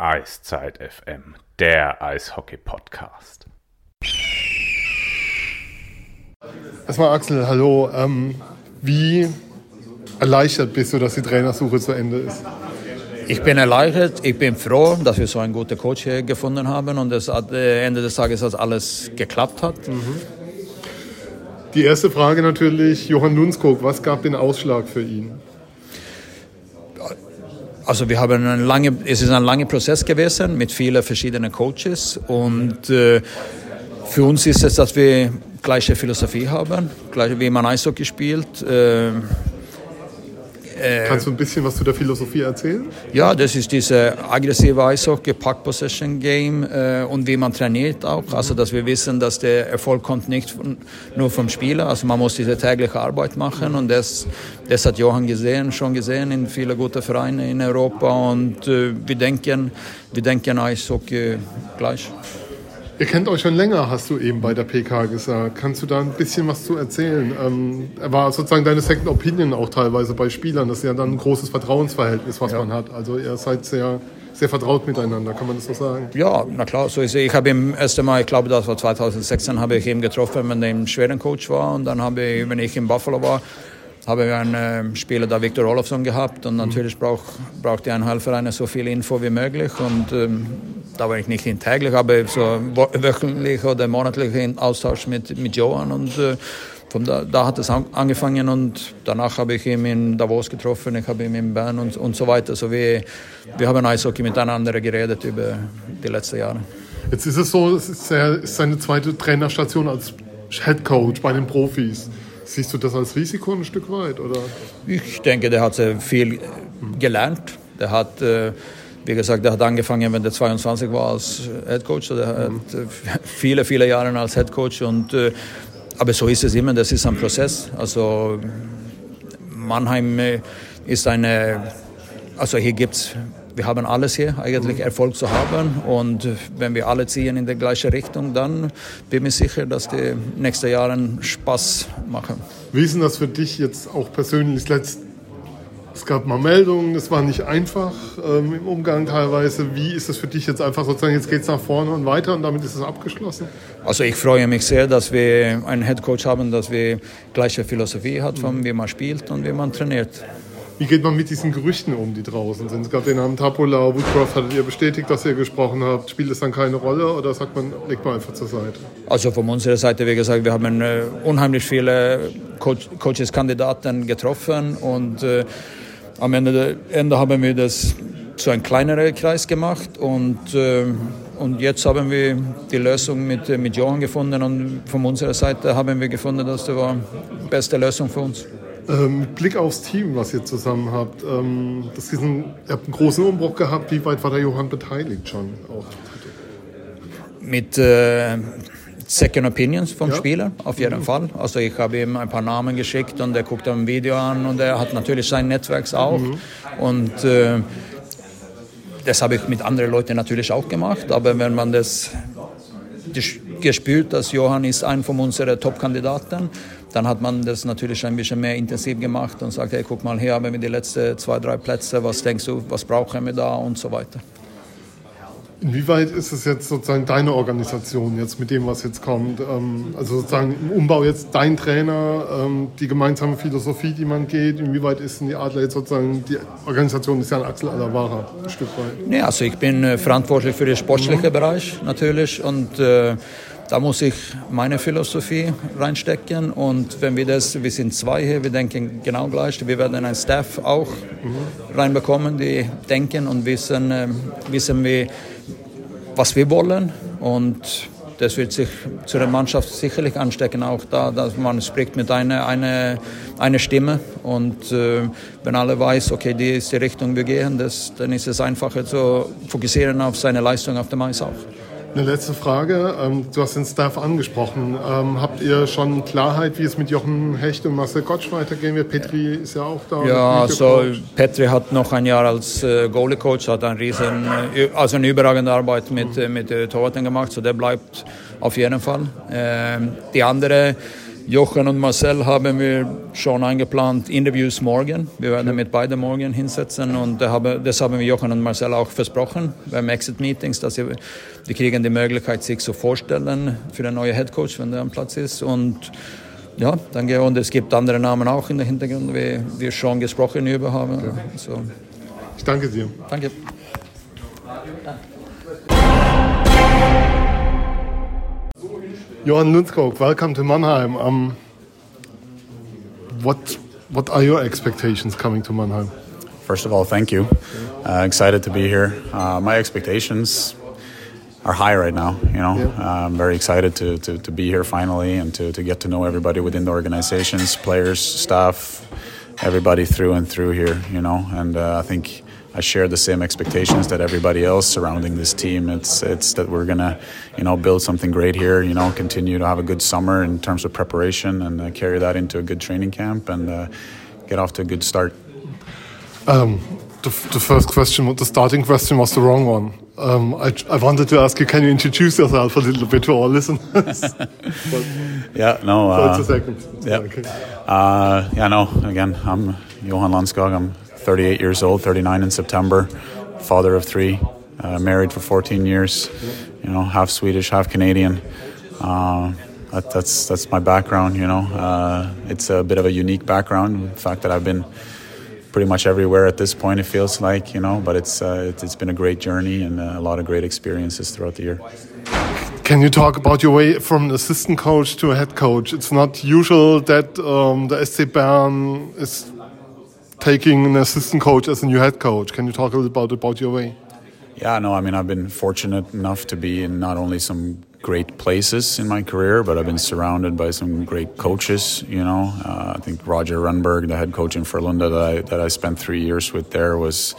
Eiszeit FM, der Eishockey-Podcast. Erstmal Axel, hallo. Ähm, wie erleichtert bist du, dass die Trainersuche zu Ende ist? Ich bin erleichtert, ich bin froh, dass wir so einen guten Coach hier gefunden haben und es am Ende des Tages dass alles geklappt hat. Die erste Frage natürlich, Johann Lundskog, was gab den Ausschlag für ihn? Also wir haben einen lange, es ist ein langer Prozess gewesen mit vielen verschiedenen Coaches und äh, für uns ist es, dass wir gleiche Philosophie haben, gleich wie man Eishockey spielt. Äh, Kannst du ein bisschen was zu der Philosophie erzählen? Ja, das ist diese aggressive Eishockey, Puck Possession Game äh, und wie man trainiert auch. Also, dass wir wissen, dass der Erfolg kommt nicht von, nur vom Spieler. Also, man muss diese tägliche Arbeit machen und das, das hat Johann gesehen, schon gesehen in vielen guten Vereinen in Europa und äh, wir denken, wir denken Eishockey gleich. Ihr kennt euch schon länger, hast du eben bei der PK gesagt. Kannst du da ein bisschen was zu erzählen? Ähm, war sozusagen deine Second Opinion auch teilweise bei Spielern. Das ist ja dann ein großes Vertrauensverhältnis, was Ja. man hat. Also ihr seid sehr, sehr vertraut miteinander, kann man das so sagen? Ja, na klar, so ist es. Ich habe ihm erst einmal, ich glaube, das war 2016, habe ich ihn getroffen, wenn er im schweren Coach war. Und dann habe ich, wenn ich in Buffalo war, habe ich einen äh, Spieler, da Victor Olofsson, gehabt. Und natürlich brauch, brauchte ein Helfer so viel Info wie möglich. Und ähm, da war ich nicht in täglich, aber so wöchentlich oder monatlich in Austausch mit, mit Johan. Und äh, von da, da hat es an, angefangen und danach habe ich ihn in Davos getroffen, ich habe ihn in Bern und, und so weiter. So wir, wir haben Eishockey miteinander geredet über die letzten Jahre. Jetzt ist es so, es ist seine zweite Trainerstation als Head Coach bei den Profis. Siehst du das als Risiko ein Stück weit? Oder? Ich denke, der hat sehr viel gelernt. Der hat, äh, wie gesagt, der hat angefangen, wenn der 22 war als Head Coach. Der hat äh, viele, viele Jahre als Head Coach. Und, äh, aber so ist es immer, das ist ein Prozess. Also Mannheim ist eine, also hier gibt's, wir haben alles hier, eigentlich Erfolg zu haben. Und wenn wir alle ziehen in die gleiche Richtung, dann bin ich sicher, dass die nächsten Jahre Spaß machen. Wie ist denn das für dich jetzt auch persönlich? Letzt, es gab mal Meldungen, es war nicht einfach ähm, im Umgang teilweise. Wie ist es für dich jetzt einfach sozusagen, jetzt geht es nach vorne und weiter und damit ist es abgeschlossen? Also ich freue mich sehr, dass wir einen Head Coach haben, dass wir gleiche Philosophie hat, von wie man spielt und wie man trainiert. Wie geht man mit diesen Gerüchten um, die draußen sind? Es gab den Namen Tapola, Woodcroft hattet ihr bestätigt, dass ihr gesprochen habt. Spielt es dann keine Rolle oder sagt man, legt man einfach zur Seite? Also von unserer Seite, wie gesagt, wir haben äh, unheimlich viele Coach, Coaches-Kandidaten getroffen und äh, am Ende, Ende haben wir das zu einem kleineren Kreis gemacht und, äh, und jetzt haben wir die Lösung mit, äh, mit Johann gefunden und von unserer Seite haben wir gefunden, dass das war die beste Lösung für uns. Ähm, mit Blick aufs Team, was ihr zusammen habt, ähm, das ist ein, ihr habt einen großen Umbruch gehabt. Wie weit war der Johann beteiligt schon? Auch? mit äh, Second Opinions vom Ja. Spieler, auf jeden Fall. Also ich habe ihm ein paar Namen geschickt und er guckt ein Video an und er hat natürlich sein Netzwerk auch. Und äh, das habe ich mit anderen Leuten natürlich auch gemacht, aber wenn man das ges- gespürt, dass Johann ist ein von unseren Top-Kandidaten, dann hat man das natürlich ein bisschen mehr intensiv gemacht und sagt, hey, guck mal, hier haben wir die letzten zwei, drei Plätze, was denkst du, was brauchen wir da und so weiter. Inwieweit ist es jetzt sozusagen deine Organisation jetzt mit dem, was jetzt kommt? Ähm, also sozusagen im Umbau jetzt dein Trainer, ähm, die gemeinsame Philosophie, die man geht. Inwieweit ist denn die Adler jetzt sozusagen, die Organisation ist ja ein Axel Alavara, ein Stück weit. Nee, also ich bin äh, verantwortlich für den sportlichen Bereich natürlich und äh, da muss ich meine Philosophie reinstecken und wenn wir das, wir sind zwei hier, wir denken genau gleich, wir werden einen Staff auch reinbekommen, die denken und wissen, äh, wissen wir, was wir wollen und das wird sich zu der Mannschaft sicherlich anstecken, auch da, dass man spricht mit einer eine, eine Stimme und äh, wenn alle weiß, okay, die ist die Richtung wir gehen, das, dann ist es einfacher zu fokussieren auf seine Leistung auf dem Eis auch. Eine letzte Frage. Ähm, du hast den Staff angesprochen. Ähm, habt ihr schon Klarheit, wie es mit Jochen Hecht und Marcel Gottsch weitergehen wird? Petri ist ja auch da. Ja, also. Petri hat noch ein Jahr als äh, Goalie-Coach, hat ein riesen, äh, also eine überragende Arbeit mit, äh, mit Torwarten gemacht, so der bleibt auf jeden Fall. Ähm, die andere Jochen und Marcel haben wir schon eingeplant Interviews morgen. Wir werden mit beiden morgen hinsetzen und das haben wir Jochen und Marcel auch versprochen beim Exit Meetings, dass sie, die kriegen die Möglichkeit, sich zu vorstellen für den neuen Head Coach, wenn der am Platz ist. Und ja, danke. Und es gibt andere Namen auch in der Hintergrund, wie wir schon gesprochen über haben. So. Ich danke dir. Danke. Johan Lundskog, welcome to Mannheim. Um, what what are your expectations coming to Mannheim? First of all, thank you. Uh, excited to be here. Uh, my expectations are high right now. You know, yeah. uh, I'm very excited to, to, to, be here finally and to, to get to know everybody within the organizations, players, staff, everybody through and through here. You know, and uh, I think I share the same expectations that everybody else surrounding this team. It's it's that we're gonna, you know, build something great here. You know, continue to have a good summer in terms of preparation and uh, carry that into a good training camp and uh, get off to a good start. Um, the, the, first question, the starting question, was the wrong one. Um, I, I, wanted to ask you, can you introduce yourself a little bit to our listeners? yeah, no. Uh, so it's a second. Yeah. Okay. Uh, yeah, no. Again, I'm Johan Lundskog. I'm 38 years old, 39 in September, father of three, uh, married for 14 years, you know, half Swedish, half Canadian. Uh, that, that's that's my background, you know. Uh, it's a bit of a unique background. The fact that I've been pretty much everywhere at this point, it feels like, you know. But it's uh, it's been a great journey and a lot of great experiences throughout the year. Can you talk about your way from an assistant coach to a head coach? It's not usual that um, the SC Bern is taking an assistant coach as a new head coach. Can you talk a little about about your way? Yeah, no, I mean I've been fortunate enough to be in not only some great places in my career, but I've been surrounded by some great coaches. You know, uh, I think Roger Rönnberg, the head coach in Frölunda that I that I spent three years with there, was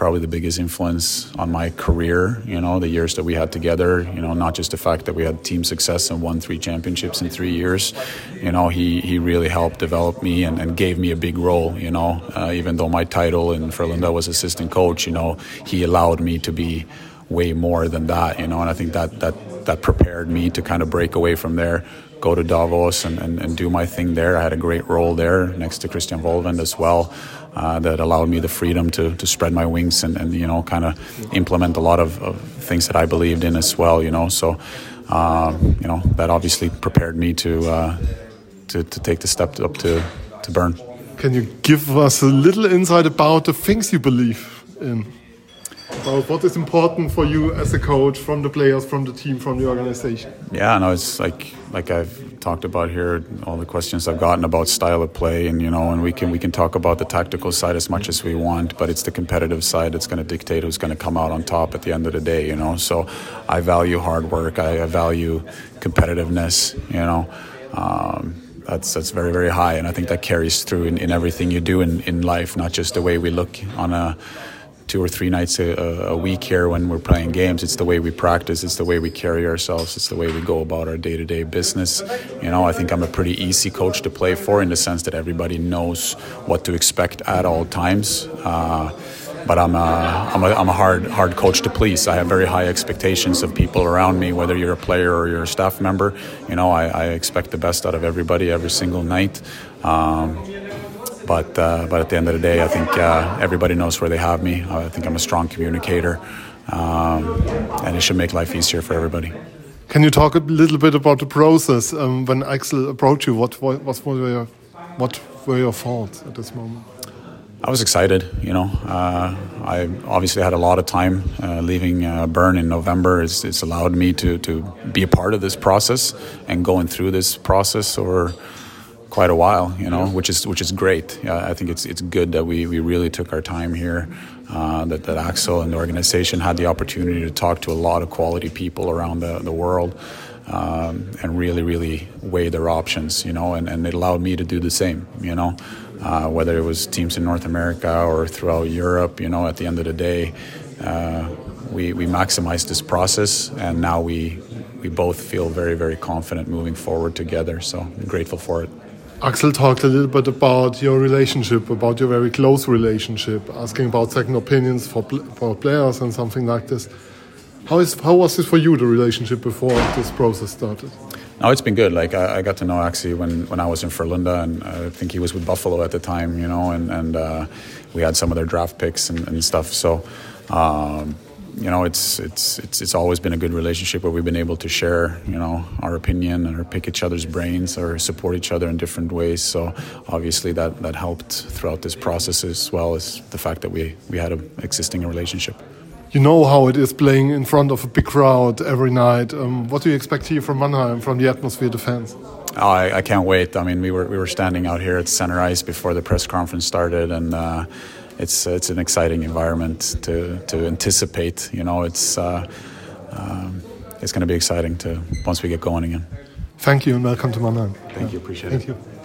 probably the biggest influence on my career. You know, the years that we had together. You know, not just the fact that we had team success and won three championships in three years. You know, he he really helped develop me and, and gave me a big role. You know, uh, even though my title in Frölunda was assistant coach, you know, he allowed me to be way more than that. You know, and I think that that that prepared me to kind of break away from there go to Davos and, and, and, do my thing there. I had a great role there next to Christian Wohlwend as well uh, that allowed me the freedom to, to spread my wings and, and you know kind of implement a lot of, of, things that I believed in as well. You know, so uh, you know that obviously prepared me to, uh, to to take the step up to to Bern. Can you give us a little insight about the things you believe in? About what is important for you as a coach, from the players, from the team, from the organization? Yeah, no, it's like like I've talked about here, all the questions I've gotten about style of play, and you know, and we can we can talk about the tactical side as much as we want, but it's the competitive side that's going to dictate who's going to come out on top at the end of the day. You know, so I value hard work. I, I value competitiveness. You know. Um, that's that's very very high, and I think that carries through in, in everything you do in, in life, not just the way we look on a two or three nights a, a, week here when we're playing games. It's the way we practice. It's the way we carry ourselves. It's the way we go about our day-to-day business. You know, I think I'm a pretty easy coach to play for in the sense that everybody knows what to expect at all times. Uh, but I'm a, I'm, a, I'm a hard hard coach to please. I have very high expectations of people around me, whether you're a player or you're a staff member. You know, I, I expect the best out of everybody every single night. Um, but uh, but at the end of the day, I think uh, everybody knows where they have me. I think I'm a strong communicator, um, and it should make life easier for everybody. Can you talk a little bit about the process um, when Axel approached you? What what, what were your what were your thoughts at this moment? I was excited. You know, uh, I obviously had a lot of time uh, leaving uh, Bern in November. It's, it's, allowed me to to be a part of this process and going through this process or quite a while, you know, which is which is great. I think it's it's good that we, we really took our time here. Uh, that that Axel and the organization had the opportunity to talk to a lot of quality people around the the world. Um, and really, really weigh their options, you know, and, and it allowed me to do the same, you know, uh, whether it was teams in North America or throughout Europe, you know, at the end of the day, uh, we, we maximized this process and now we, we both feel very, very confident moving forward together. So I'm grateful for it. Axel talked a little bit about your relationship, about your very close relationship, asking about second opinions for for players and something like this. How is how was this for you the relationship before this process started? No, it's been good. Like I, I got to know Axie when, when I was in Frölunda, and I think he was with Buffalo at the time, you know, and and uh, we had some of their draft picks and, and stuff. So. Um, you know, it's it's it's it's always been a good relationship where we've been able to share, you know, our opinion or pick each other's brains or support each other in different ways. So obviously that that helped throughout this process as well as the fact that we we had an existing relationship. You know how it is playing in front of a big crowd every night. Um, what do you expect here from Mannheim, from the atmosphere, the fans? Oh, I, I, can't wait. I mean, we were we were standing out here at center ice before the press conference started, and. Uh, it's it's an exciting environment to to anticipate. You know, it's uh, um, it's going to be exciting to once we get going again. Thank you and welcome to Mannheim. Thank you. Appreciate Thank it. Thank you.